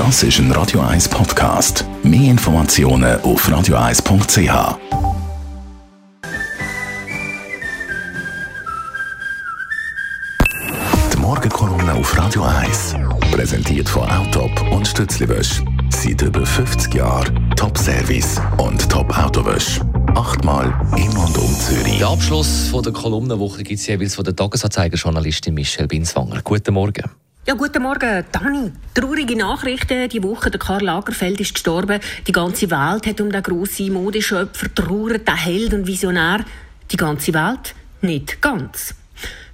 Das ist ein Radio 1 Podcast. Mehr Informationen auf radio1.ch. Die Morgenkolumne auf Radio 1 präsentiert von Autop und Stützliwösch. Seit über 50 Jahren Top-Service und Top-Autowösch. Achtmal in und um Zürich. Der Abschluss von der Kolumnenwoche gibt es jeweils von der Tagesanzeiger-Journalistin Michelle Binswanger. Guten Morgen. Ja, guten Morgen, Dani. Traurige Nachrichten die Woche. Der Karl Lagerfeld ist gestorben. Die ganze Welt hat um den grossen Modeschöpfer trauert, den Held und Visionär. Die ganze Welt? Nicht ganz.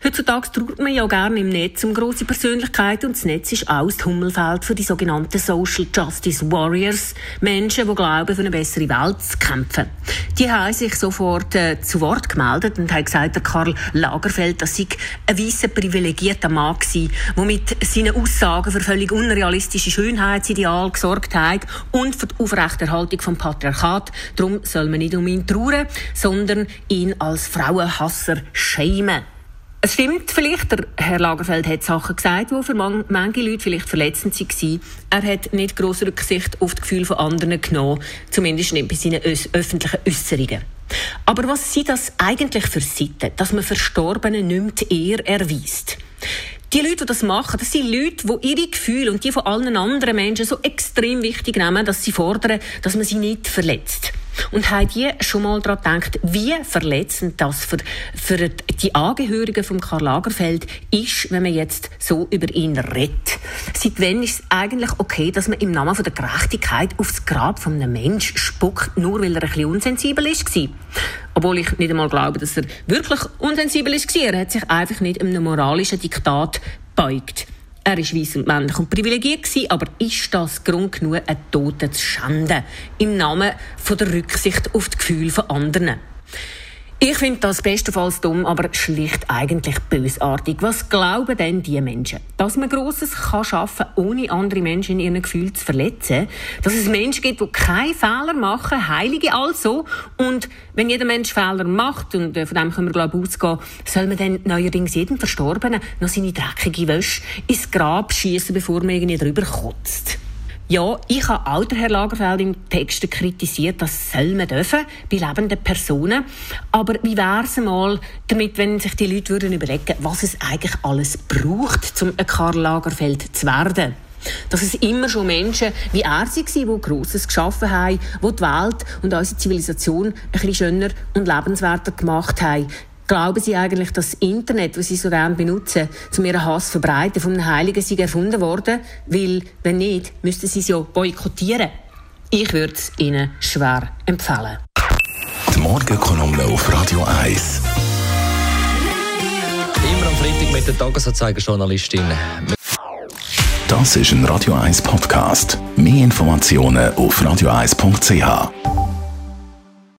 Heutzutage trauert man ja gerne im Netz um grosse Persönlichkeiten und das Netz ist auch das Hummelfeld für die sogenannten Social Justice Warriors, Menschen, die glauben, für eine bessere Welt zu kämpfen. Die haben sich sofort äh, zu Wort gemeldet und haben gesagt, der Karl Lagerfeld, sei ein weißer, privilegierter Mann gewesen, der mit seinen Aussagen für völlig unrealistische Schönheitsideale gesorgt hat und für die Aufrechterhaltung vom Patriarchat. Darum soll man nicht um ihn trauern, sondern ihn als Frauenhasser schämen. Es stimmt vielleicht, der Herr Lagerfeld hat Sachen gesagt, die für manche Leute vielleicht verletzend waren. Er hat nicht grosse Rücksicht auf das Gefühl von anderen genommen, zumindest nicht bei seinen öffentlichen Äußerungen. Aber was sind das eigentlich für Seiten, dass man Verstorbenen nicht mehr erweist? Die Leute, die das machen, das sind Leute, die ihre Gefühle und die von allen anderen Menschen so extrem wichtig nehmen, dass sie fordern, dass man sie nicht verletzt. Und habt ihr schon mal daran gedacht, wie verletzend das für, für die Angehörigen von Karl Lagerfeld ist, wenn man jetzt so über ihn redet? Seit wann ist es eigentlich okay, dass man im Namen von der Gerechtigkeit aufs Grab von einem Menschen spuckt, nur weil er ein bisschen unsensibel ist? Obwohl ich nicht einmal glaube, dass er wirklich unsensibel ist. Er hat sich einfach nicht einem moralischen Diktat beugt. Er ist weiss und männlich und privilegiert gewesen, aber ist das Grund genug, einen Toten zu schänden? Im Namen von der Rücksicht auf die Gefühle von anderen. Ich finde das bestenfalls dumm, aber schlicht eigentlich bösartig. Was glauben denn die Menschen? Dass man Grosses kann schaffen, ohne andere Menschen in ihren Gefühlen zu verletzen? Dass es Menschen gibt, die keine Fehler machen, Heilige also. Und wenn jeder Mensch Fehler macht, und äh, von dem können wir glaube ich ausgehen, soll man dann neuerdings jedem Verstorbenen noch seine dreckige Wäsche ins Grab schießen, bevor man irgendwie drüber kotzt? Ja, ich habe auch den Herr Lagerfeld im Text kritisiert, das soll man dürfen bei lebenden Personen. Aber wie wäre es mal damit, wenn sich die Leute würden überlegen, was es eigentlich alles braucht, um ein Karl Lagerfeld zu werden? Dass es immer schon Menschen wie er waren, die Grosses geschaffen haben, die die Welt und unsere Zivilisation ein bisschen schöner und lebenswerter gemacht haben. Glauben Sie eigentlich, dass das Internet, das Sie so gerne benutzen, zu ihren Hass verbreiten, von einem Heiligen sei erfunden worden? Weil, wenn nicht, müssten Sie es ja boykottieren. Ich würde es Ihnen schwer empfehlen. Die Morgenkolumne auf Radio 1. Immer am Freitag mit der Tagesanzeiger-Journalistin. Das ist ein Radio 1 Podcast. Mehr Informationen auf radio1.ch.